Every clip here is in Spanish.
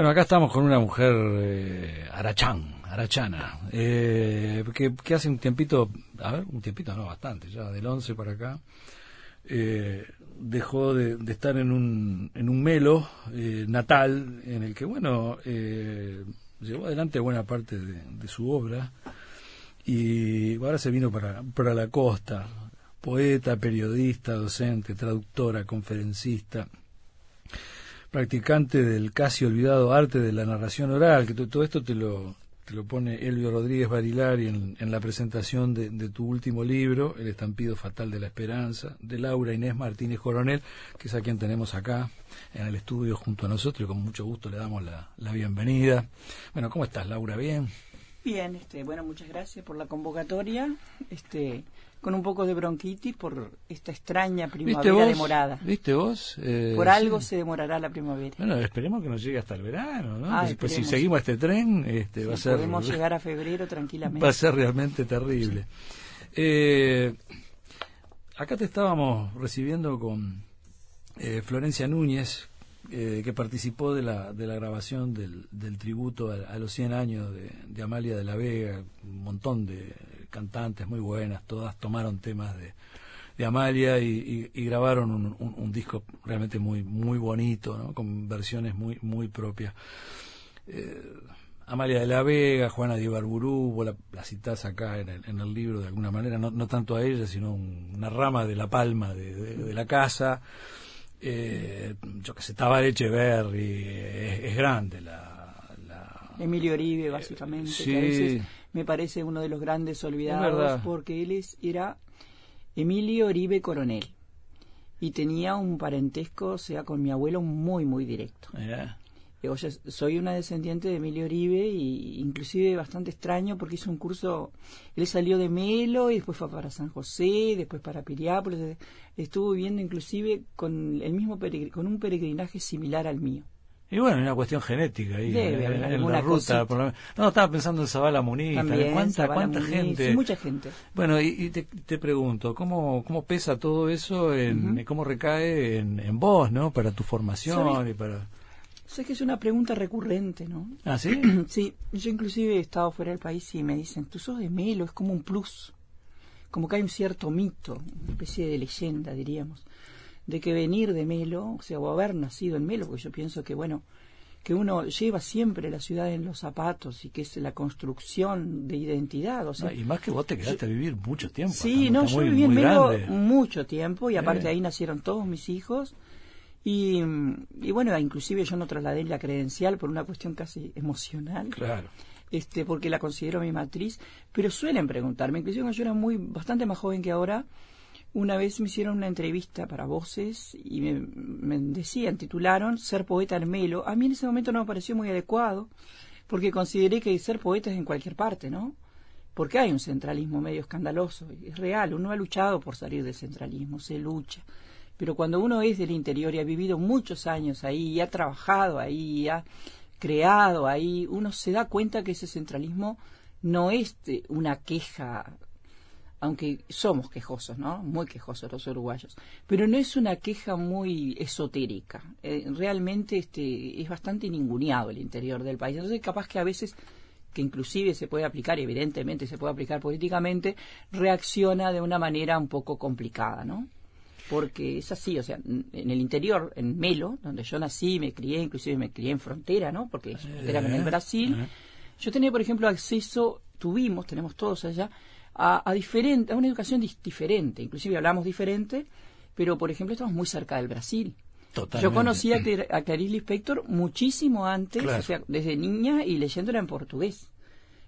Bueno, acá estamos con una mujer eh, arachán, arachana, eh, que, hace un tiempito, a ver, un tiempito no, bastante, ya del 11 para acá, eh, dejó de, estar en un, en un melo eh, natal en el que, bueno, llevó adelante buena parte de, su obra. Y ahora se vino para, para la costa, poeta, periodista, docente, traductora, conferencista practicante del casi olvidado arte de la narración oral, que todo esto te lo, te lo pone Elvio Rodríguez Barilari en, en la presentación de, de, tu último libro, El estampido fatal de la esperanza, de Laura Inés Martínez Coronel, que es a quien tenemos acá en el estudio junto a nosotros y con mucho gusto le damos la, la bienvenida. Bueno, ¿cómo estás, Laura? ¿Bien? Bien, este, bueno, muchas gracias por la convocatoria. Este, con un poco de bronquitis por esta extraña primavera demorada. ¿Viste vos? Eh, por algo se demorará la primavera. Bueno, esperemos que nos llegue hasta el verano, ¿no? Ah, pues, si seguimos este tren, este, va a ser... Podemos llegar a febrero tranquilamente. Va a ser realmente terrible. Eh, acá te estábamos recibiendo con eh, Florencia Núñez, que participó de la, de la grabación del, del tributo a, los 100 años de, de Amalia de la Vega, un montón de cantantes muy buenas, todas tomaron temas de, de Amalia y, grabaron un, disco realmente muy muy bonito, ¿no? con versiones muy muy propias. Eh, Amalia de la Vega, Juana de Ibarburú, vos la, la citás acá en el, en el, libro de alguna manera, no, no tanto a ella, sino una rama de la palma de, la casa. Eh, yo que sé, Tabar Echeverri, es, es grande la, la, Emilio Oribe, básicamente. sí me parece uno de los grandes olvidados porque él es, era Emilio Oribe Coronel y tenía un parentesco, o sea, con mi abuelo muy, muy directo. O sea, soy una descendiente de Emilio Oribe y inclusive bastante extraño porque hizo un curso, él salió de Melo y después fue para San José, después para Piriápolis, estuvo viviendo inclusive con el mismo con un peregrinaje similar al mío. Y bueno, una cuestión genética ahí, en, la ruta. no, estaba pensando en Zabala Munita. ¿Cuánta, cuánta gente? mucha gente. Bueno, y, te, te, pregunto, ¿cómo, ¿cómo pesa todo eso, en, cómo recae en, en vos, ¿no? Para tu formación y para... Sé que es una pregunta recurrente, ¿no? ¿Ah, sí? sí, yo inclusive he estado fuera del país y me dicen, tú sos de Melo, es como un plus. Como que hay un cierto mito, una especie de leyenda, diríamos de que venir de Melo, o sea, o haber nacido en Melo, porque yo pienso que, bueno, que uno lleva siempre la ciudad en los zapatos y que es la construcción de identidad. O sea, y más que vos te quedaste a vivir mucho tiempo. Sí, no, yo viví en Melo mucho tiempo y aparte ahí nacieron todos mis hijos. Y, y, bueno, inclusive yo no trasladé la credencial por una cuestión casi emocional. Claro. Este, porque la considero mi matriz, pero suelen preguntarme, inclusive cuando yo era muy, bastante más joven que ahora, una vez me hicieron una entrevista para Voces y me, decían, titularon Ser poeta en Melo. A mí en ese momento no me pareció muy adecuado, porque consideré que ser poeta es en cualquier parte, ¿no? Porque hay un centralismo medio escandaloso, es real, uno ha luchado por salir del centralismo, se lucha. Pero cuando uno es del interior y ha vivido muchos años ahí, y ha trabajado ahí, y ha creado ahí, uno se da cuenta que ese centralismo no es una queja aunque somos quejosos, ¿no? Muy quejosos los uruguayos, pero no es una queja muy esotérica. Eh, realmente este, es bastante ninguneado el interior del país. Entonces, capaz que a veces, que inclusive se puede aplicar, evidentemente se puede aplicar políticamente, reacciona de una manera un poco complicada, ¿no? Porque es así, o sea, en el interior, en Melo, donde yo nací, me crié, inclusive me crié en frontera, ¿no? Porque es frontera con el Brasil. Yo tenía, por ejemplo, acceso, tuvimos, tenemos todos allá, a, diferente, a una educación diferente. Inclusive hablamos diferente, pero por ejemplo estamos muy cerca del Brasil. Yo conocí a, a Clarice Lispector muchísimo antes, o sea, desde niña y leyéndola en portugués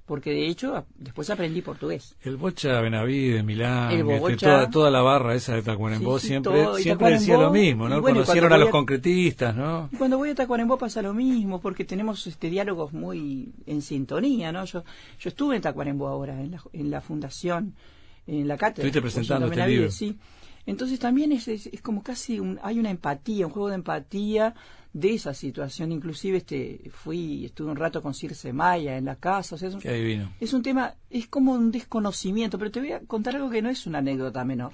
porque de hecho después aprendí portugués. El Bocha Benavides, Milán, este, toda, toda, la barra esa de Tacuarembó siempre, siempre decía lo mismo, ¿no? Conocieron a los concretistas, ¿no? cuando voy a Tacuarembó pasa lo mismo, porque tenemos este diálogos muy en sintonía, ¿no? Yo, yo estuve en Tacuarembó ahora, en la, en la fundación, en la cátedra. Estuviste presentando este libro. Sí. Entonces también es, es, como casi un, hay una empatía, un juego de empatía de esa situación. Inclusive este fui, estuve un rato con Circe Maya en la casa. O sea, es, un, es un tema, es como un desconocimiento, pero te voy a contar algo que no es una anécdota menor.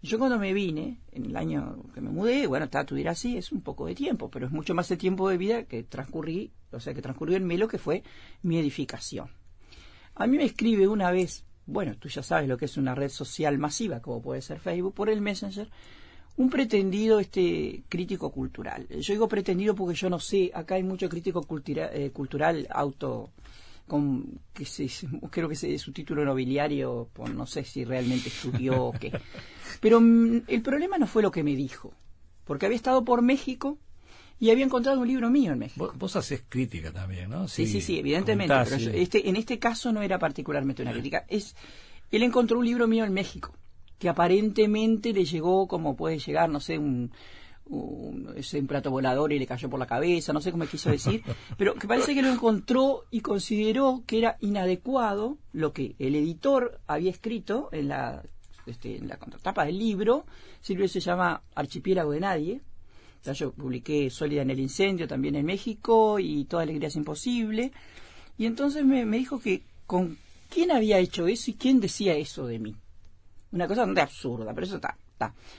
Yo cuando me vine, en el año que me mudé, bueno, está, tú dirás, sí, es un poco de tiempo, pero es mucho más el tiempo de vida que transcurrí, o sea, que transcurrió en Melo, que fue mi edificación. A mí me escribe una vez, bueno, tú ya sabes lo que es una red social masiva, como puede ser Facebook, por el Messenger, un pretendido este crítico cultural. Yo digo pretendido porque yo no sé, acá hay mucho crítico eh, cultural auto con que se, creo que es su título nobiliario, no sé si realmente estudió o qué. Pero mm, el problema no fue lo que me dijo, porque había estado por México y había encontrado un libro mío en México. Vos, haces crítica también, ¿no? Sí, sí, sí, evidentemente. Pero este, en este caso no era particularmente una crítica. Es, él encontró un libro mío en México que aparentemente le llegó como puede llegar, no sé, un, plato volador y le cayó por la cabeza, no sé cómo quiso decir, pero que parece que lo encontró y consideró que era inadecuado lo que el editor había escrito en la, este, en la contratapa del libro. Ese libro se llama Archipiélago de Nadie. Yo publiqué Sólida en el Incendio también en México y Toda Alegría es Imposible. Y entonces me, me dijo que con quién había hecho eso y quién decía eso de mí. Una cosa bastante absurda, pero eso está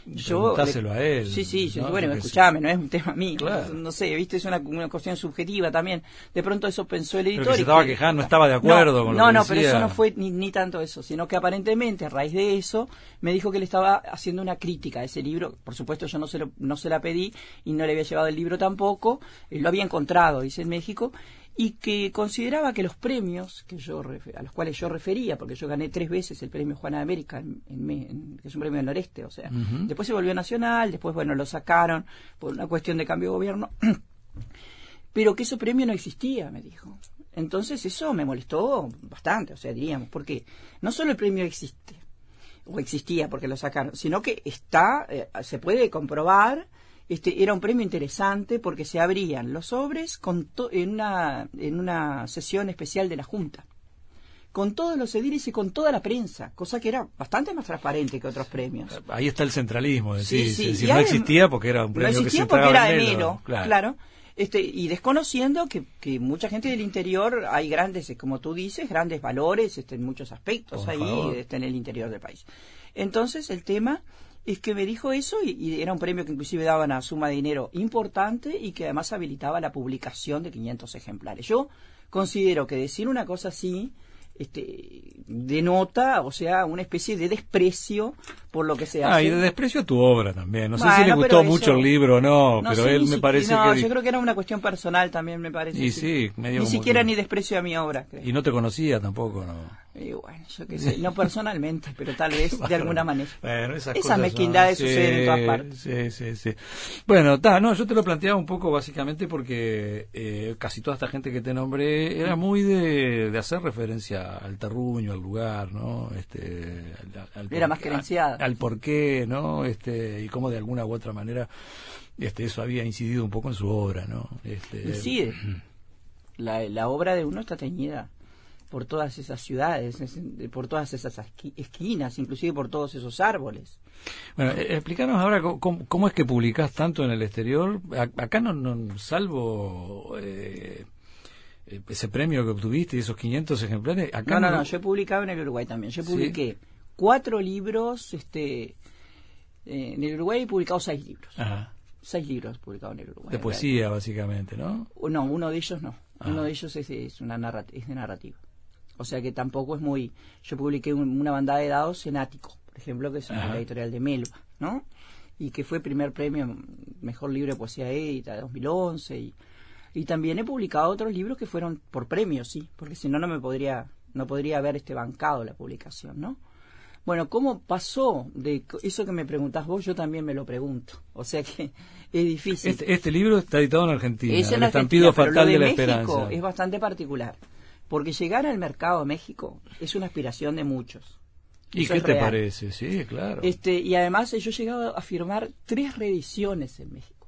yo, a él. Sí, sí, bueno, escuchame, no es un tema mío. No, sé, viste, es una, una, cuestión subjetiva también. De pronto eso pensó el editor. Pero se estaba quejando, no estaba de acuerdo no, con lo No, no, pero eso no fue ni, ni, tanto eso, sino que aparentemente a raíz de eso me dijo que le estaba haciendo una crítica a ese libro. Por supuesto, yo no se, lo, no se la pedí y no le había llevado el libro tampoco. lo había encontrado, dice en México y que consideraba que los premios que yo a los cuales yo refería, porque yo gané tres veces el premio Juana de América, en, que es un premio del noreste, o sea, después se volvió nacional, después, bueno, lo sacaron por una cuestión de cambio de gobierno, pero que ese premio no existía, me dijo. Entonces eso me molestó bastante, o sea, diríamos, porque no solo el premio existe, o existía porque lo sacaron, sino que está, eh, se puede comprobar este, era un premio interesante porque se abrían los sobres con en, una, en una sesión especial de la Junta con todos los ediles y con toda la prensa, cosa que era bastante más transparente que otros premios. Ahí está el centralismo, decir, sí, sí. no existía porque era un premio no existía que porque era de claro. Este, y desconociendo que, que, mucha gente del interior hay grandes, como tú dices, grandes valores este, en muchos aspectos ahí este, en el interior del país. Entonces el tema es que me dijo eso y, era un premio que inclusive daba una suma de dinero importante y que además habilitaba la publicación de 500 ejemplares. Yo considero que decir una cosa así este, denota, o sea, una especie de desprecio por lo que se hace. Ah, y de desprecio a tu obra también. No sé si le gustó mucho el libro o no, pero él me parece no, que... yo creo que era una cuestión personal también, me parece. Y sí, Ni siquiera ni desprecio a mi obra. Y no te conocía tampoco, ¿no? Y bueno, yo qué sé, no personalmente, pero tal vez de alguna manera. Bueno, esas, esas mezquindades suceden en todas partes. Sí, sí, sí. Bueno, ta, no, yo te lo planteaba un poco básicamente porque eh, casi toda esta gente que te nombré era muy de, de hacer referencia al terruño, al lugar, ¿no? Este, al, era más creenciada. Al, por qué, ¿no? Este, y cómo de alguna u otra manera este, eso había incidido un poco en su obra, ¿no? Este, sí, la, la obra de uno está teñida por todas esas ciudades, por todas esas esquinas, inclusive por todos esos árboles. Bueno, eh, explícanos ahora cómo, es que publicás tanto en el exterior. acá no, no salvo eh, ese premio que obtuviste y esos 500 ejemplares. Acá no, no, no, yo he publicado en el Uruguay también. Yo publiqué cuatro libros, este, eh, en el Uruguay he publicado seis libros. Seis libros publicados en el Uruguay. De poesía, básicamente, ¿no? No, uno de ellos no. Uno de ellos es, es una es de narrativa. O sea que tampoco es muy... Yo publiqué una bandada de dados en Ático, por ejemplo, que es una editorial de Melba, ¿no? Y que fue primer premio Mejor Libro de Poesía Edita de 2011. Y, y también he publicado otros libros que fueron por premios, sí, porque si no, no me podría, no podría haber este bancado la publicación, ¿no? Bueno, ¿cómo pasó de eso que me preguntás vos? Yo también me lo pregunto. O sea que es difícil. Este, este libro está editado en Argentina. Es el Estampido Fatal de, la Esperanza. Es bastante particular. Porque llegar al mercado de México es una aspiración de muchos. ¿Y qué te parece? Sí, claro. Este, y además yo he llegado a firmar tres reediciones en México.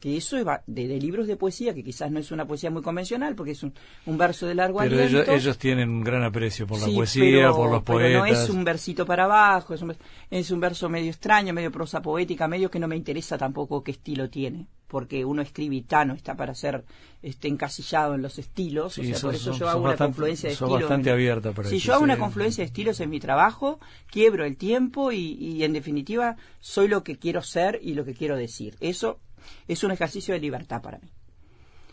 Que eso es de, libros de poesía, que quizás no es una poesía muy convencional, porque es un, verso de largo pero aliento. Pero ellos, tienen un gran aprecio por la poesía, por los poetas. Pero no es un versito para abajo, es un, es un verso medio extraño, medio prosa poética, medio que no me interesa tampoco qué estilo tiene, porque uno escribe no está para ser este, encasillado en los estilos, o sea, por eso yo hago una confluencia de estilos. bastante abierta Si yo hago una confluencia de estilos en mi trabajo, quiebro el tiempo y, y en definitiva soy lo que quiero ser y lo que quiero decir. Eso es un ejercicio de libertad para mí.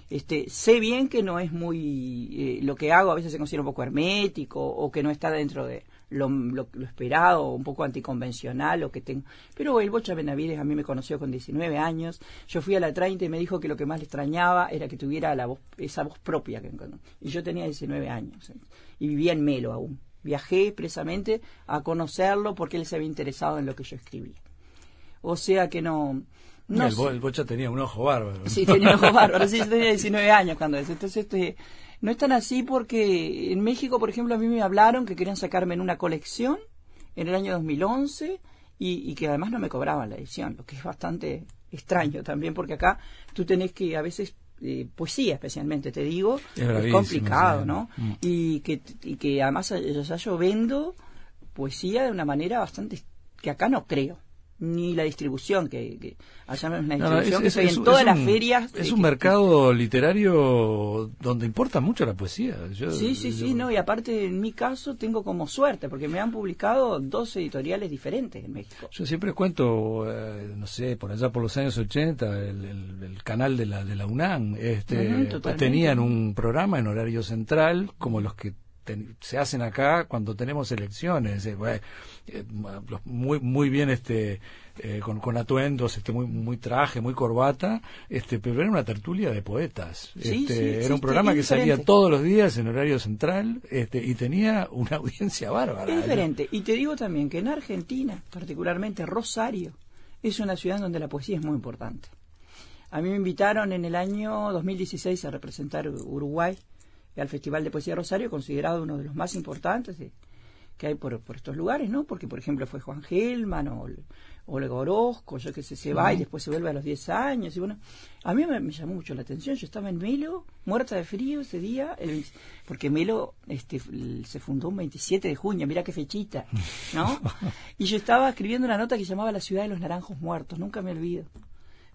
Este, sé bien que no es muy eh, lo que hago a veces se considera un poco hermético o que no está dentro de lo, lo, esperado un poco anticonvencional o que tengo pero el Bocha Benavides a mí me conoció con 19 años yo fui a la 30 y me dijo que lo que más le extrañaba era que tuviera la voz, esa voz propia que y yo tenía 19 años ¿eh? y vivía en Melo aún viajé expresamente a conocerlo porque él se había interesado en lo que yo escribía o sea que no el, Bocha tenía un ojo bárbaro. Sí, tenía un ojo bárbaro. Sí, yo tenía 19 años cuando eso. Entonces, este, no es tan así porque en México, por ejemplo, a mí me hablaron que querían sacarme en una colección en el año 2011 y, y que además no me cobraban la edición, lo que es bastante extraño también porque acá tú tenés que a veces eh, poesía especialmente te digo es, complicado no mm. y que y que además yo vendo poesía de una manera bastante que acá no creo ni la distribución que, que allá una distribución que en todas las ferias es un mercado literario donde importa mucho la poesía. Sí sí sí no y aparte en mi caso tengo como suerte porque me han publicado dos editoriales diferentes en México. Yo siempre cuento eh, no sé por allá por los años 80 el, canal de la de la UNAM este tenían un programa en horario central como los que se hacen acá cuando tenemos elecciones eh, eh, muy muy bien este eh, con, con, atuendos este muy muy traje muy corbata este pero era una tertulia de poetas. Este, era un programa que salía todos los días en horario central este y tenía una audiencia bárbara es diferente y te digo también que en Argentina particularmente Rosario es una ciudad donde la poesía es muy importante. A mí me invitaron en el año 2016 a representar Uruguay al Festival de Poesía Rosario, considerado uno de los más importantes que hay por, estos lugares, ¿no? Porque, por ejemplo, fue Juan Gelman o Olga Orozco, yo que sé, se va y después se vuelve a los 10 años. Y bueno, a mí me, llamó mucho la atención. Yo estaba en Melo, muerta de frío ese día, porque Melo este, se fundó un 27 de junio, mira qué fechita, ¿no? Y yo estaba escribiendo una nota que llamaba La ciudad de los naranjos muertos, nunca me olvido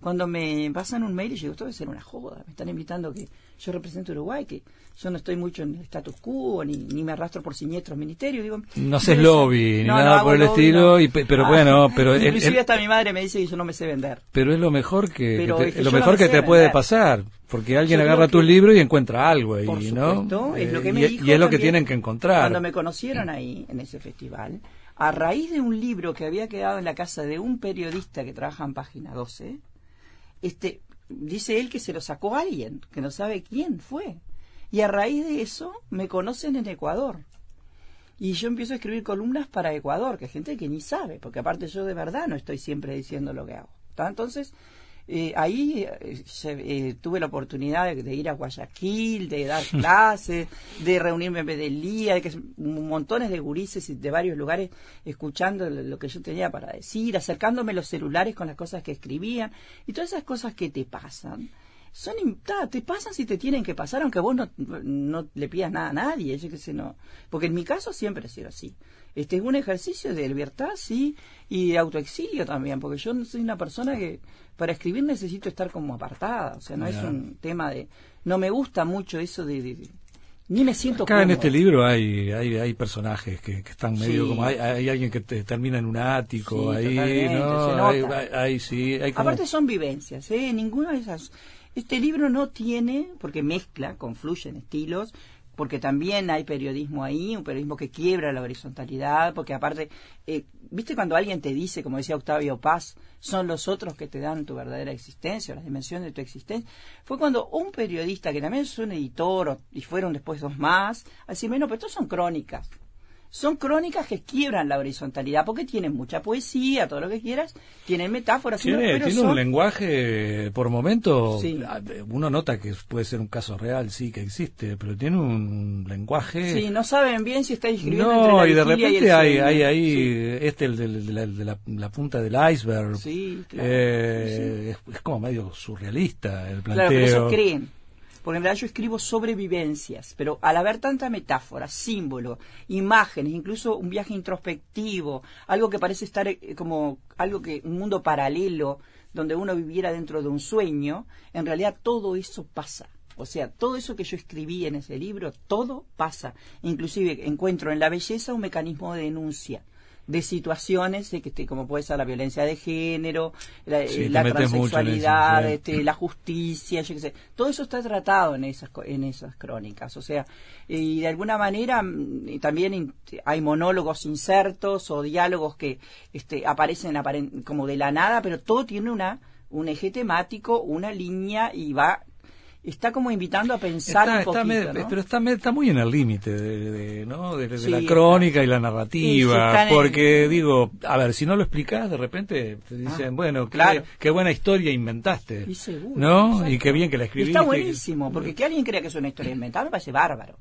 cuando me pasan un mail y yo digo, esto debe ser una joda, me están invitando que yo represento Uruguay, que yo no estoy mucho en el status quo, ni, ni me arrastro por siniestros ministerios, digo... No haces lobby, ni nada por el estilo, y, pero ah, bueno, pero... Inclusive hasta mi madre me dice que yo no me sé vender. Pero es lo mejor que, lo mejor que te puede pasar, porque alguien agarra tu libro y encuentra algo ahí, ¿no? Es lo que me y, y es lo que tienen que encontrar. Cuando me conocieron ahí, en ese festival, a raíz de un libro que había quedado en la casa de un periodista que trabaja en Página 12, este, dice él que se lo sacó alguien, que no sabe quién fue. Y a raíz de eso me conocen en Ecuador. Y yo empiezo a escribir columnas para Ecuador, que hay gente que ni sabe, porque aparte yo de verdad no estoy siempre diciendo lo que hago. Entonces, eh, ahí eh, eh, tuve la oportunidad de, ir a Guayaquil, de dar clases, de reunirme en Bedelía, de que montones de gurises de varios lugares escuchando lo, que yo tenía para decir, acercándome los celulares con las cosas que escribían y todas esas cosas que te pasan. Son, te pasan si te tienen que pasar, aunque vos no, no le pidas nada a nadie, yo que sé, no. Porque en mi caso siempre ha sido así. Este es un ejercicio de libertad, sí, y de autoexilio también, porque yo soy una persona que para escribir necesito estar como apartada, o sea, no es un tema de... No me gusta mucho eso de... ni me siento Acá en este libro hay, hay, hay personajes que, están medio como... Hay, hay, alguien que termina en un ático, ahí, ¿no? Hay, sí, hay Aparte son vivencias, ¿eh? Ninguna de esas... Este libro no tiene, porque mezcla, confluyen estilos, porque también hay periodismo ahí, un periodismo que quiebra la horizontalidad, porque aparte, eh, viste cuando alguien te dice, como decía Octavio Paz, son los otros que te dan tu verdadera existencia, las dimensiones de tu existencia, fue cuando un periodista, que también es un editor, y fueron después dos más, así menos, pero estos son crónicas, son crónicas que quiebran la horizontalidad porque tienen mucha poesía, todo lo que quieras, tienen metáforas. Tiene, tiene un lenguaje, por momento, uno nota que puede ser un caso real, sí, que existe, pero tiene un lenguaje... Sí, no saben bien si está escribiendo No, y de repente hay, hay ahí, este, el de, la, punta del iceberg. Sí, claro. Eh, es, como medio surrealista el planteo. Claro, pero creen porque en realidad yo escribo sobrevivencias, pero al haber tanta metáfora, símbolo, imágenes, incluso un viaje introspectivo, algo que parece estar eh, como algo que un mundo paralelo donde uno viviera dentro de un sueño, en realidad todo eso pasa. O sea, todo eso que yo escribí en ese libro, todo pasa. Inclusive encuentro en la belleza un mecanismo de denuncia de situaciones que como puede ser la violencia de género, la, eh, transexualidad, este, la justicia, yo qué sé. Todo eso está tratado en esas en esas crónicas, o sea, y de alguna manera mm, también hay monólogos insertos o diálogos que este, aparecen como de la nada, pero todo tiene una un eje temático, una línea y va está como invitando a pensar un poquito, pero está, está, muy en el límite de, ¿no? de, la crónica y la narrativa porque digo a ver si no lo explicas de repente te dicen ah, bueno claro. qué, buena historia inventaste y seguro, no y qué bien que la escribiste está buenísimo porque que alguien crea que es una historia inventada me parece bárbaro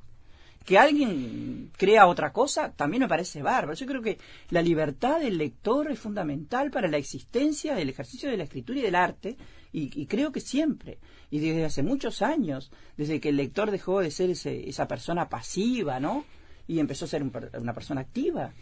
que alguien crea otra cosa también me parece bárbaro. Yo creo que la libertad del lector es fundamental para la existencia del ejercicio de la escritura y del arte, y, creo que siempre, y desde hace muchos años, desde que el lector dejó de ser esa persona pasiva, ¿no? Y empezó a ser una persona activa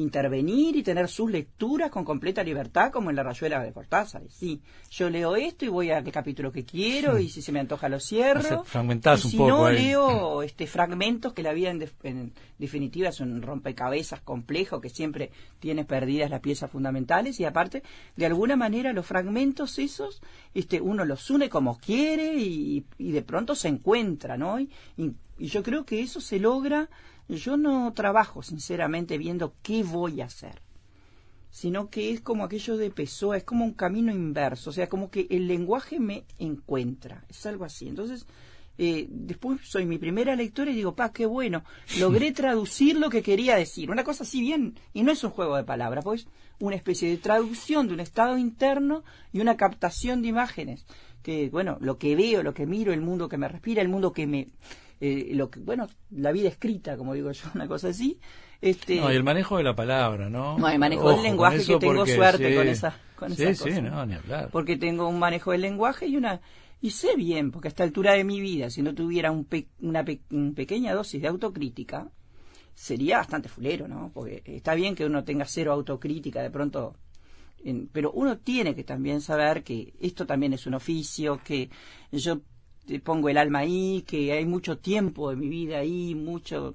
intervenir y tener sus lecturas con completa libertad, como en la rayuela de Cortázar. Sí, yo leo esto y voy a qué capítulo que quiero, y si se me antoja lo cierro. y si no, leo este, fragmentos que la vida en, definitiva es un rompecabezas complejo que siempre tiene perdidas las piezas fundamentales, y aparte, de alguna manera, los fragmentos esos, este, uno los une como quiere y, de pronto se encuentra, ¿no? y yo creo que eso se logra yo no trabajo sinceramente viendo qué voy a hacer, sino que es como aquello de Pessoa, es como un camino inverso, o sea, como que el lenguaje me encuentra, es algo así. Entonces, eh, después soy mi primera lectora y digo, pa, qué bueno, logré traducir lo que quería decir. Una cosa así bien, y no es un juego de palabras, pues una especie de traducción de un estado interno y una captación de imágenes. Que, bueno, lo que veo, lo que miro, el mundo que me respira, el mundo que me, eh, lo que, bueno, la vida escrita, como digo yo, una cosa así. Este, no, y el manejo de la palabra, ¿no? No, el manejo del lenguaje, que tengo suerte con esa, con sí, sí, no, ni hablar. Porque tengo un manejo del lenguaje y una y sé bien, porque a esta altura de mi vida, si no tuviera un una pequeña dosis de autocrítica, sería bastante fulero, ¿no? Porque está bien que uno tenga cero autocrítica, de pronto pero uno tiene que también saber que esto también es un oficio, que yo pongo el alma ahí, que hay mucho tiempo de mi vida ahí, mucho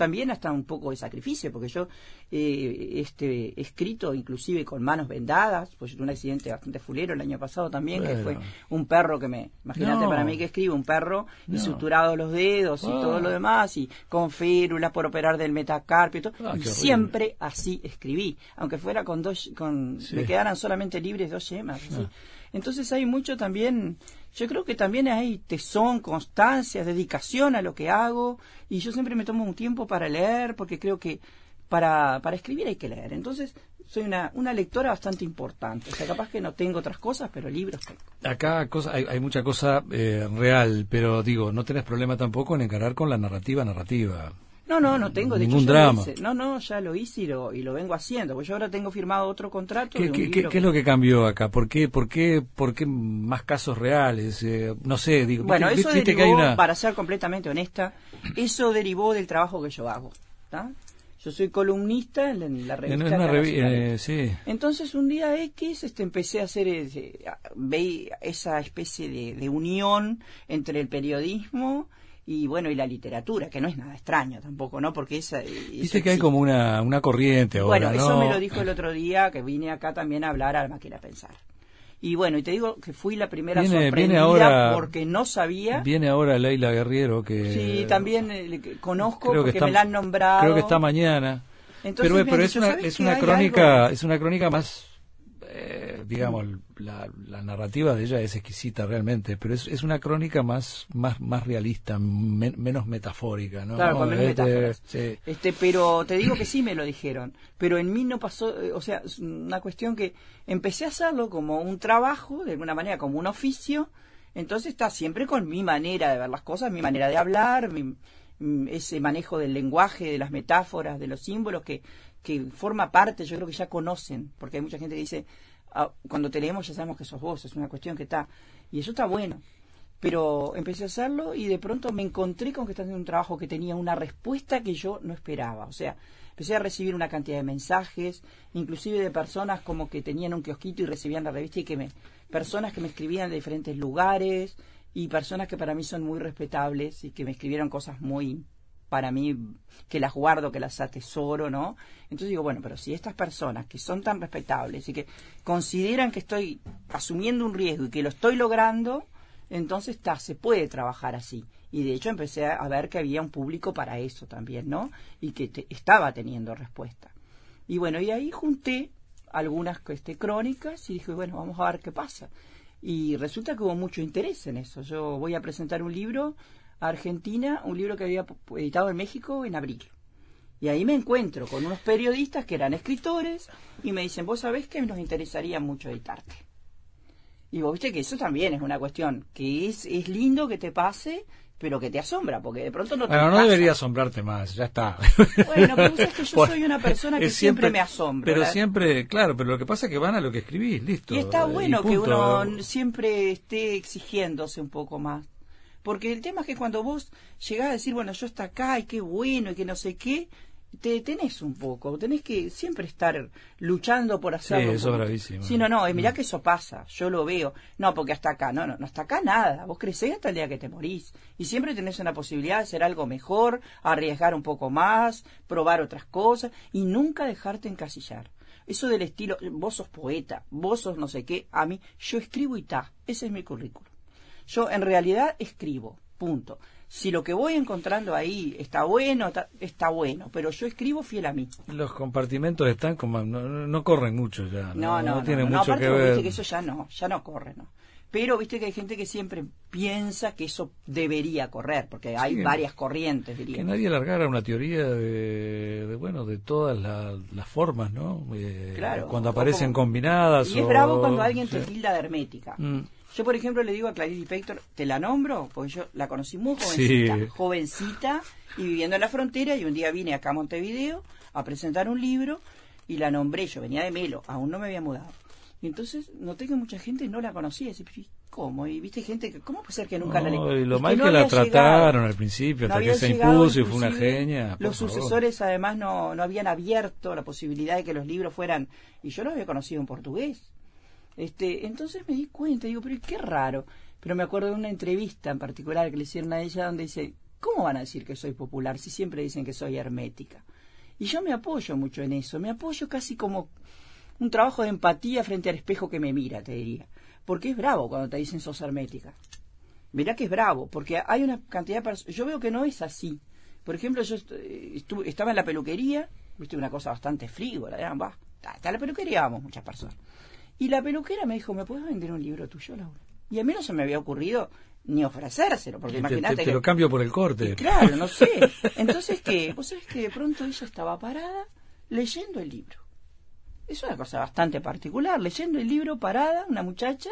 también hasta un poco de sacrificio, porque yo eh, este, escrito inclusive con manos vendadas, pues tuve un accidente bastante fulero el año pasado también, que fue un perro que me, imagínate para mí que escribo, un perro y suturado los dedos y todo lo ah. demás, y con férulas por operar del metacarpio y todo, ah, y siempre así escribí, aunque fuera con dos, con, me quedaran solamente libres dos yemas, ah. Entonces hay mucho también yo creo que también hay tesón, constancia, dedicación a lo que hago y yo siempre me tomo un tiempo para leer porque creo que para, para escribir hay que leer. Entonces soy una, una lectora bastante importante. O sea, capaz que no tengo otras cosas, pero libros tengo. Acá cosa, hay, hay mucha cosa eh, real, pero digo, no tenés problema tampoco en encarar con la narrativa narrativa. No, no, no tengo. De Ningún drama. No, no, ya lo hice y lo, y lo vengo haciendo. Pues yo ahora tengo firmado otro contrato. ¿Qué, qué, es lo que cambió acá? ¿Por qué, por qué, por qué más casos reales? Eh, no sé, digo. Bueno, eso derivó, para ser completamente honesta, eso derivó del trabajo que yo hago. Yo soy columnista en la revista. Eh, sí. Entonces un día X este, empecé a hacer eh, esa especie de, de unión entre el periodismo y bueno, y la literatura, que no es nada extraño tampoco, ¿no? Porque esa... Dice que hay como una, una corriente ahora, Bueno, eso me lo dijo el otro día, que vine acá también a hablar a la máquina pensar. Y bueno, y te digo que fui la primera sorprendida porque no sabía. Viene ahora Leila Guerriero que. Sí, también eh, conozco porque me la han nombrado. Creo que está mañana. pero, pero es una, es una crónica, es una crónica más digamos, la, narrativa de ella es exquisita realmente, pero es, es una crónica más, más, más realista, menos metafórica, ¿no? Claro, con menos metáforas. Este, pero te digo que sí me lo dijeron, pero en mí no pasó, eh, o sea, es una cuestión que empecé a hacerlo como un trabajo, de alguna manera, como un oficio, entonces está siempre con mi manera de ver las cosas, mi manera de hablar, mm, ese manejo del lenguaje, de las metáforas, de los símbolos que, que forma parte, yo creo que ya conocen, porque hay mucha gente que dice, ah, cuando te leemos ya sabemos que sos vos, es una cuestión que está, y eso está bueno. Pero empecé a hacerlo y de pronto me encontré con que estaba haciendo un trabajo que tenía una respuesta que yo no esperaba. O sea, empecé a recibir una cantidad de mensajes, inclusive de personas como que tenían un kiosquito y recibían la revista y que me, personas que me escribían de diferentes lugares y personas que para mí son muy respetables y que me escribieron cosas muy para mí que las guardo, que las atesoro, ¿no? Entonces digo, bueno, pero si estas personas que son tan respetables y que consideran que estoy asumiendo un riesgo y que lo estoy logrando, entonces está, se puede trabajar así. Y de hecho empecé a ver que había un público para eso también, ¿no? Y que estaba teniendo respuesta. Y bueno, y ahí junté algunas este, crónicas y dije, bueno, vamos a ver qué pasa. Y resulta que hubo mucho interés en eso. Yo voy a presentar un libro Argentina, un libro que había editado en México en abril. Y ahí me encuentro con unos periodistas que eran escritores y me dicen, vos sabés que nos interesaría mucho editarte. Y vos viste que eso también es una cuestión, que es, es lindo que te pase, pero que te asombra, porque de pronto no te Bueno, no debería asombrarte más, ya está. Bueno, pero vos que yo soy una persona que siempre, me asombra. Pero siempre, claro, pero lo que pasa es que van a lo que escribís, listo. Y está bueno que uno siempre esté exigiéndose un poco más. Porque el tema es que cuando vos llegás a decir, bueno, yo está acá y qué bueno y que no sé qué, te detenés un poco, tenés que siempre estar luchando por hacerlo. Sí, eso es bravísimo. Sí, no, no, eh, mirá mm. que eso pasa, yo lo veo. No, porque hasta acá, no, no, no, hasta acá nada, vos crecés hasta el día que te morís. Y siempre tenés una posibilidad de hacer algo mejor, arriesgar un poco más, probar otras cosas y nunca dejarte encasillar. Eso del estilo, vos sos poeta, vos sos no sé qué, a mí, yo escribo y ta, ese es mi currículum. Yo en realidad escribo, punto. Si lo que voy encontrando ahí está bueno, está, bueno, pero yo escribo fiel a mí. Los compartimentos están como, no, corren mucho ya. No, no, no, tiene mucho que ver. que eso ya no, ya no corre, ¿no? Pero viste que hay gente que siempre piensa que eso debería correr, porque hay varias corrientes, diría. Que nadie alargara una teoría de, bueno, de todas las formas, ¿no? Eh, claro. Cuando aparecen combinadas. Y es bravo cuando alguien te tilda de hermética. Mm. Yo, por ejemplo, le digo a Clarice Pector, te la nombro, porque yo la conocí muy jovencita, jovencita y viviendo en la frontera, y un día vine acá a Montevideo a presentar un libro y la nombré, yo venía de Melo, aún no me había mudado. Y entonces noté que mucha gente no la conocía, y ¿cómo? Y viste gente que, ¿cómo puede ser que nunca la leí? lo mal que, la trataron al principio, hasta que se impuso y fue una genia. Los sucesores además no, no habían abierto la posibilidad de que los libros fueran, y yo los había conocido en portugués. Este, entonces me di cuenta, digo, pero qué raro. Pero me acuerdo de una entrevista en particular que le hicieron a ella donde dice, ¿cómo van a decir que soy popular si siempre dicen que soy hermética? Y yo me apoyo mucho en eso, me apoyo casi como un trabajo de empatía frente al espejo que me mira, te diría. Porque es bravo cuando te dicen sos hermética. Mirá que es bravo, porque hay una cantidad de personas... Yo veo que no es así. Por ejemplo, yo estuve, estaba en la peluquería, viste una cosa bastante frívola, va, está la peluquería, vamos, muchas personas. Y la peluquera me dijo, ¿me puedes vender un libro tuyo, Laura? Y a mí no se me había ocurrido ni ofrecérselo, porque imagínate te, lo cambio por el corte. claro, no sé. Entonces, ¿qué? Vos sabés que de pronto ella estaba parada leyendo el libro. Es una cosa bastante particular, leyendo el libro parada, una muchacha,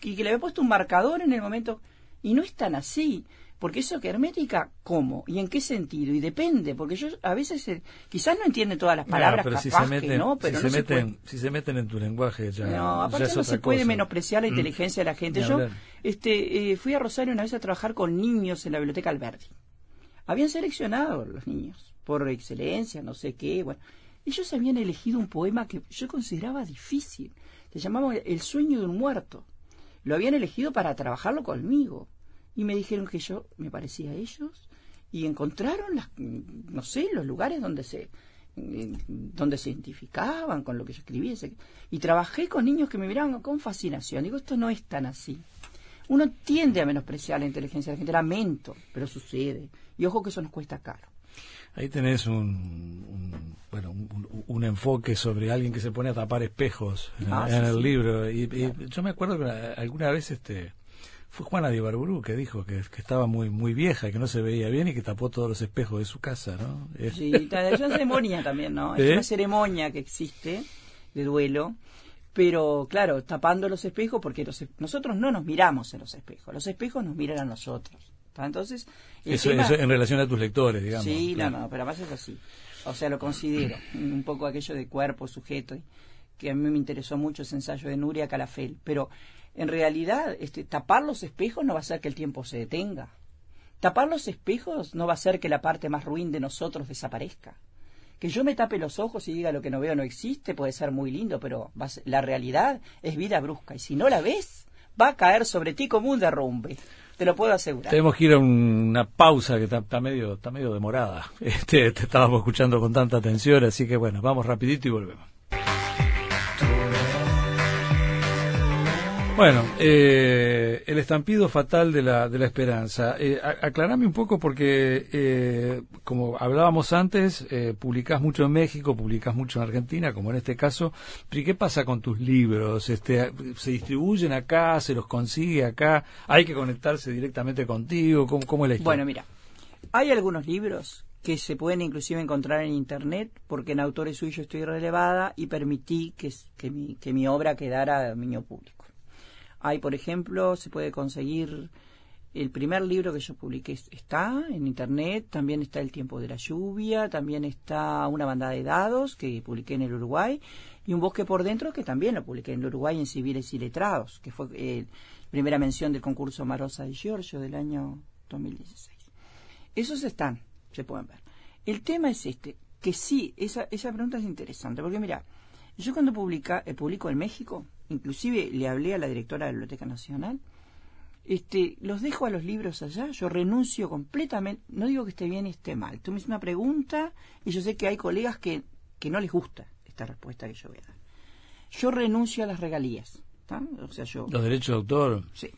que, que le había puesto un marcador en el momento. Y no es tan así. Porque eso que hermética, ¿cómo? ¿Y en qué sentido? Y depende, porque yo a veces eh, quizás no entiende todas las palabras, pero si se meten, no, pero si se, meten, si se meten en tu lenguaje ya No, aparte no se puede menospreciar la mm. inteligencia de la gente. yo este, eh, fui a Rosario una vez a trabajar con niños en la biblioteca Alberti. Habían seleccionado los niños por excelencia, no sé qué, bueno. Ellos habían elegido un poema que yo consideraba difícil. Se llamaba El sueño de un muerto. Lo habían elegido para trabajarlo conmigo y me dijeron que yo me parecía a ellos y encontraron las, no sé, los lugares donde se donde se identificaban con lo que yo escribía y trabajé con niños que me miraban con fascinación. Digo, esto no es tan así. Uno tiende a menospreciar la inteligencia de la gente, lamento, pero sucede. Y ojo que eso nos cuesta caro. Ahí tenés un, bueno, un, enfoque sobre alguien que se pone a tapar espejos en, Ah, sí, el sí. libro. Y, y yo me acuerdo que alguna vez este fue Juana de Ibarburu que dijo que, que estaba muy muy vieja, que no se veía bien y que tapó todos los espejos de su casa, ¿no? Sí, es una ceremonia también, ¿no? Es ¿Eh? una ceremonia que existe de duelo, pero claro, tapando los espejos porque los nosotros no nos miramos en los espejos, los espejos nos miran a nosotros. ¿tá? Entonces, eso, tema- eso en relación a tus lectores, digamos. Sí, claro. no, no, pero además es así. O sea, lo considero un poco aquello de cuerpo, sujeto, y que a mí me interesó mucho ese ensayo de Nuria Calafel. Pero en realidad, este, tapar los espejos no va a hacer que el tiempo se detenga. Tapar los espejos no va a hacer que la parte más ruin de nosotros desaparezca. Que yo me tape los ojos y diga lo que no veo no existe puede ser muy lindo, pero la realidad es vida brusca. Y si no la ves, va a caer sobre ti como un derrumbe. Te lo puedo asegurar. Tenemos que ir a un- una pausa que está, está medio está medio demorada. Este, te estábamos escuchando con tanta atención, así que bueno, vamos rapidito y volvemos. Bueno, eh, el estampido fatal de la, de la esperanza. Eh, aclarame un poco porque, eh, como hablábamos antes, eh, publicás mucho en México, publicás mucho en Argentina, como en este caso. ¿y qué pasa con tus libros? Este, ¿Se distribuyen acá? ¿Se los consigue acá? ¿Hay que conectarse directamente contigo? ¿Cómo, cómo es la historia? Bueno, mira, hay algunos libros que se pueden inclusive encontrar en internet porque en autores suyos estoy relevada y permití que, que, mi, que mi obra quedara a dominio público. Hay, por ejemplo, se puede conseguir el primer libro que yo publiqué es- está en internet, también está El tiempo de la lluvia, también está Una bandada de dados que publiqué en el Uruguay y Un bosque por dentro que también lo publiqué en el Uruguay en Civiles y Letrados, que fue eh, primera mención del concurso Marosa de Giorgio del año 2016. Esos están, se pueden ver. El tema es este, que sí, esa, esa pregunta es interesante, porque mira, yo cuando publica, eh, publico en México, inclusive le hablé a la directora de la Biblioteca Nacional, este, los dejo a los libros allá, yo renuncio completamente, no digo que esté bien y esté mal, tú me haces una pregunta y yo sé que hay colegas que, que no les gusta esta respuesta que yo voy a dar. Yo renuncio a las regalías, ¿tá? o sea, yo... Los derechos de autor. Sí.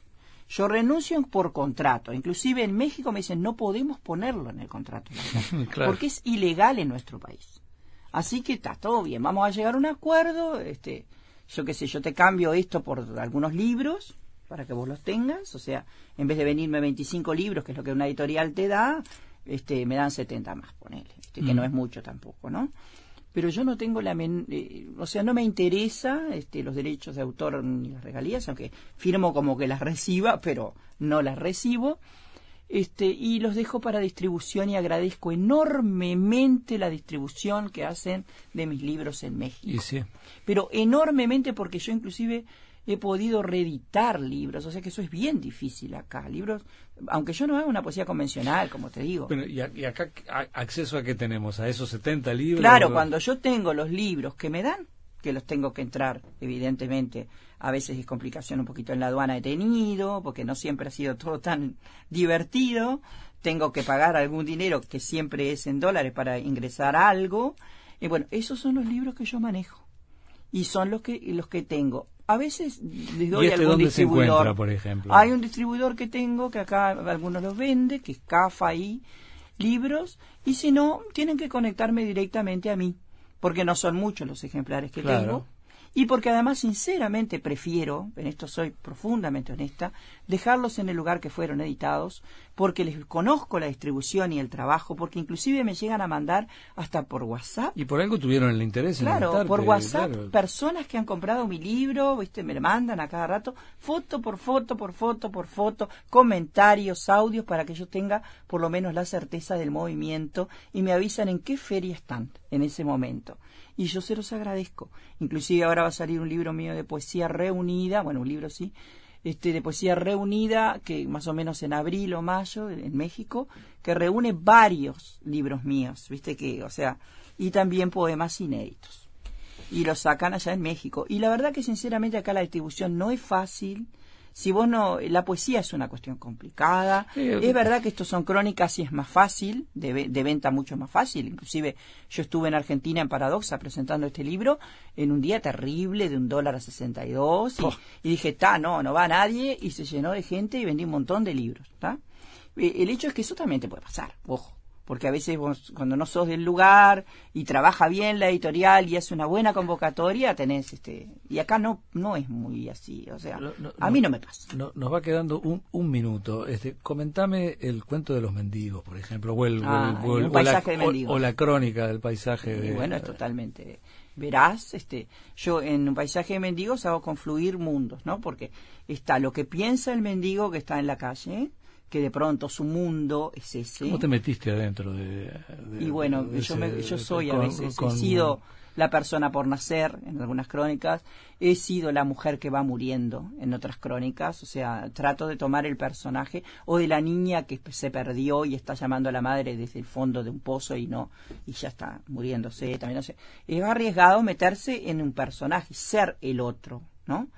Yo renuncio por contrato. Inclusive en México me dicen no podemos ponerlo en el contrato. Claro. Porque es ilegal en nuestro país. Así que está todo bien. Vamos a llegar a un acuerdo. Este, yo qué sé, yo te cambio esto por algunos libros para que vos los tengas. O sea, en vez de venirme 25 libros, que es lo que una editorial te da, este, me dan 70 más, ponele. Este, que Mm. no es mucho tampoco, ¿no? pero yo no tengo la men- eh, o sea no me interesa este, los derechos de autor ni las regalías aunque firmo como que las reciba pero no las recibo este y los dejo para distribución y agradezco enormemente la distribución que hacen de mis libros en México Y sí. pero enormemente porque yo inclusive he podido reeditar libros, o sea que eso es bien difícil acá, libros, aunque yo no haga una poesía convencional, como te digo. Bueno, y, a- y acá, a- ¿acceso a qué tenemos? ¿A esos 70 libros? Claro, cuando yo tengo los libros que me dan, que los tengo que entrar, evidentemente, a veces es complicación un poquito en la aduana he tenido, porque no siempre ha sido todo tan divertido, tengo que pagar algún dinero que siempre es en dólares para ingresar algo, y bueno, esos son los libros que yo manejo, y son los que, los que tengo. A veces les doy ¿Y este algún dónde se distribuidor. encuentra, por ejemplo? Hay un distribuidor que tengo, que acá algunos los vende, que es CAFA y libros, y si no, tienen que conectarme directamente a mí, porque no son muchos los ejemplares que Claro. tengo, y porque además, sinceramente, prefiero, en esto soy profundamente honesta, dejarlos en el lugar que fueron editados, porque les conozco la distribución y el trabajo, porque inclusive me llegan a mandar hasta por WhatsApp Y por algo tuvieron el interés en Claro, editarte, por WhatsApp, claro. personas que han comprado mi libro, ¿viste? me lo mandan a cada rato, foto por foto, por foto, por foto, comentarios, audios, para que yo tenga por lo menos la certeza del movimiento y me avisan en qué feria están en ese momento. Y yo se los agradezco. Inclusive ahora va a salir un libro mío de poesía reunida, bueno, un libro sí, este, de poesía reunida, que más o menos en abril o mayo, en México, que reúne varios libros míos, ¿viste? que O sea, y también poemas inéditos y lo sacan allá en México. Y la verdad que sinceramente acá la distribución no es fácil. Si vos no, la poesía es una cuestión complicada. Sí, es verdad que estos son crónicas y es más fácil, de, ve- de venta mucho más fácil. Inclusive yo estuve en Argentina en Paradoxa presentando este libro en un día terrible de un dólar a 62 y, Oh. y dije, ta, no, no va nadie y se llenó de gente y vendí un montón de libros. Eh, El hecho es que eso también te puede pasar, ojo porque a veces vos, cuando no sos del lugar y trabaja bien la editorial y hace una buena convocatoria, tenés este... Y acá no no es muy así, o sea, a mí no me pasa. nos va quedando un, un minuto. Este, comentame el cuento de los mendigos, por ejemplo, o, el, ah, o, la, crónica del paisaje. De, bueno, es totalmente verás, este, yo en un paisaje de mendigos hago confluir mundos, ¿no? Porque está lo que piensa el mendigo que está en la calle, que de pronto su mundo es ese. ¿Cómo te metiste adentro de...? y bueno, yo, yo soy a veces, he sido la persona por nacer en algunas crónicas, he sido la mujer que va muriendo en otras crónicas, o sea, trato de tomar el personaje o de la niña que se perdió y está llamando a la madre desde el fondo de un pozo y no y ya está muriéndose, también no sé. Es arriesgado meterse en un personaje, ser el otro, ¿no?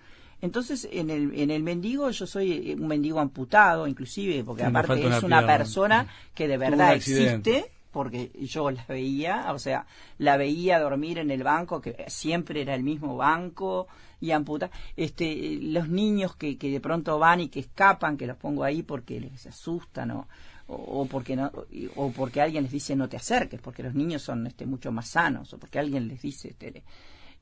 Entonces, en el, en el mendigo, yo soy un mendigo amputado, inclusive, porque aparte es una, persona que de verdad existe, porque yo la veía, o sea, la veía dormir en el banco, que siempre era el mismo banco, y amputa. Este, los niños que, que de pronto van y que escapan, que los pongo ahí porque les asustan o, o, porque no, o porque alguien les dice no te acerques, porque los niños son este, mucho más sanos, o porque alguien les dice, este,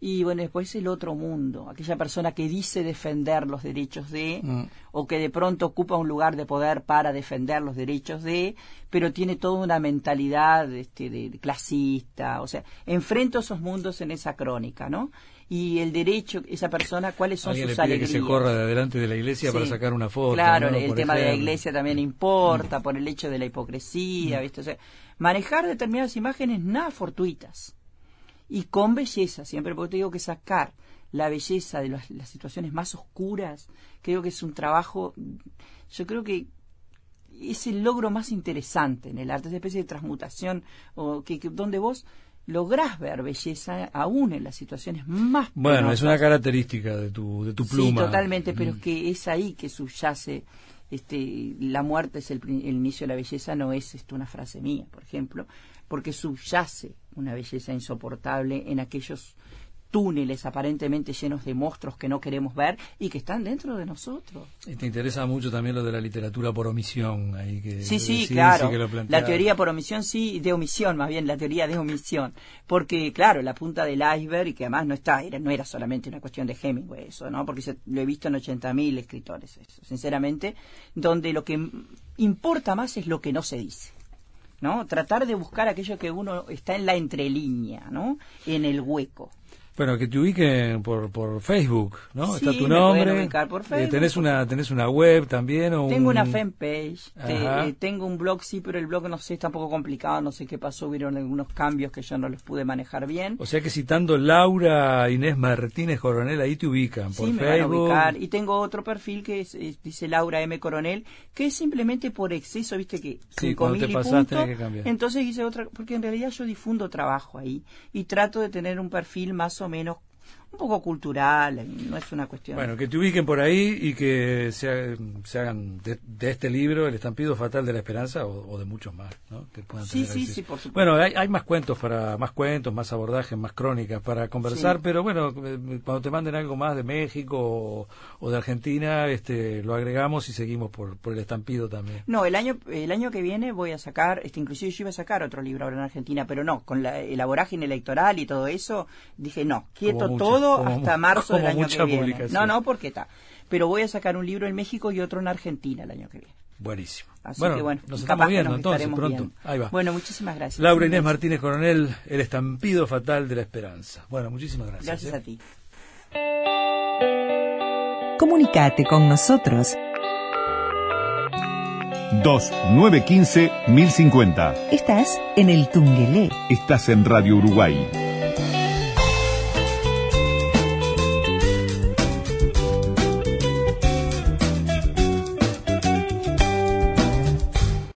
y bueno, después el otro mundo, aquella persona que dice defender los derechos de, mm. o que de pronto ocupa un lugar de poder para defender los derechos de, pero tiene toda una mentalidad este, de, clasista, o sea, enfrento esos mundos en esa crónica, ¿no? y el derecho, esa persona, cuáles son sus le que se corra de delante de la iglesia para sacar una foto. Claro, el tema de la iglesia también importa, mm. por el hecho de la hipocresía, mm. ¿viste? O sea, manejar determinadas imágenes nada fortuitas y con belleza, siempre porque te digo que sacar la belleza de las, situaciones más oscuras, creo que es un trabajo, yo creo que es el logro más interesante en el arte, esa especie de transmutación, o que, donde vos lográs ver belleza aún en las situaciones más bueno es una característica de tu de tu pluma. sí totalmente pero es mm. que es ahí que subyace este la muerte es el, el inicio de la belleza no es esto una frase mía por ejemplo porque subyace una belleza insoportable en aquellos túneles aparentemente llenos de monstruos que no queremos ver y que están dentro de nosotros. Y te interesa mucho también lo de la literatura por omisión. Ahí que, sí, sí, claro. la teoría por omisión, sí, de omisión más bien, la teoría de omisión. Porque, claro, la punta del iceberg, y que además no está, era, no era solamente una cuestión de Hemingway eso, ¿no? Porque lo he visto en 80.000 escritores, eso, sinceramente, donde lo que importa más es lo que no se dice. ¿No? Tratar de buscar aquello que uno está en la entrelínea, ¿no? En el hueco. Bueno, que te ubiquen por, por Facebook, ¿no? Está tu nombre. por eh, Facebook. ¿tenés, una, ¿Tenés una web también? O tengo una fanpage. Eh, tengo un blog, sí, pero el blog no sé, está un poco complicado. No sé qué pasó. Hubieron algunos cambios que yo no los pude manejar bien. O sea que citando Laura Inés Martínez Coronel, ahí te ubican por sí, me Van a ubicar. Y tengo otro perfil que es, dice Laura M. Coronel, que es simplemente por exceso, viste que sí, cuando te pasaste que cambiar. Entonces hice otra, porque en realidad yo difundo trabajo ahí y trato de tener un perfil más o menos un poco cultural, no es una cuestión. Bueno, que te ubiquen por ahí y que se, se hagan de, este libro, El estampido fatal de la esperanza, o, de muchos más, ¿no? Que puedan sí, sí, sí, por supuesto. Bueno, hay, hay, más cuentos para más cuentos, más abordajes, más crónicas para conversar, pero bueno, eh, cuando te manden algo más de México o, de Argentina, este, lo agregamos y seguimos por, por el estampido también. No, el año el año que viene voy a sacar, este, inclusive yo iba a sacar otro libro ahora en Argentina, pero no, con la, el vorágine electoral y todo eso, dije no, quieto todo hasta marzo del año que viene. No, no, porque está. Pero voy a sacar un libro en México y otro en Argentina el año que viene. Buenísimo. Así que bueno, nos estamos viendo entonces pronto. Ahí va. Bueno, muchísimas gracias. Laura Inés Martínez Coronel, El estampido fatal de la esperanza. Bueno, muchísimas gracias. Gracias ¿eh? a ti. Comunicate con nosotros 2915 1050. Estás en el Tungelé. Estás en Radio Uruguay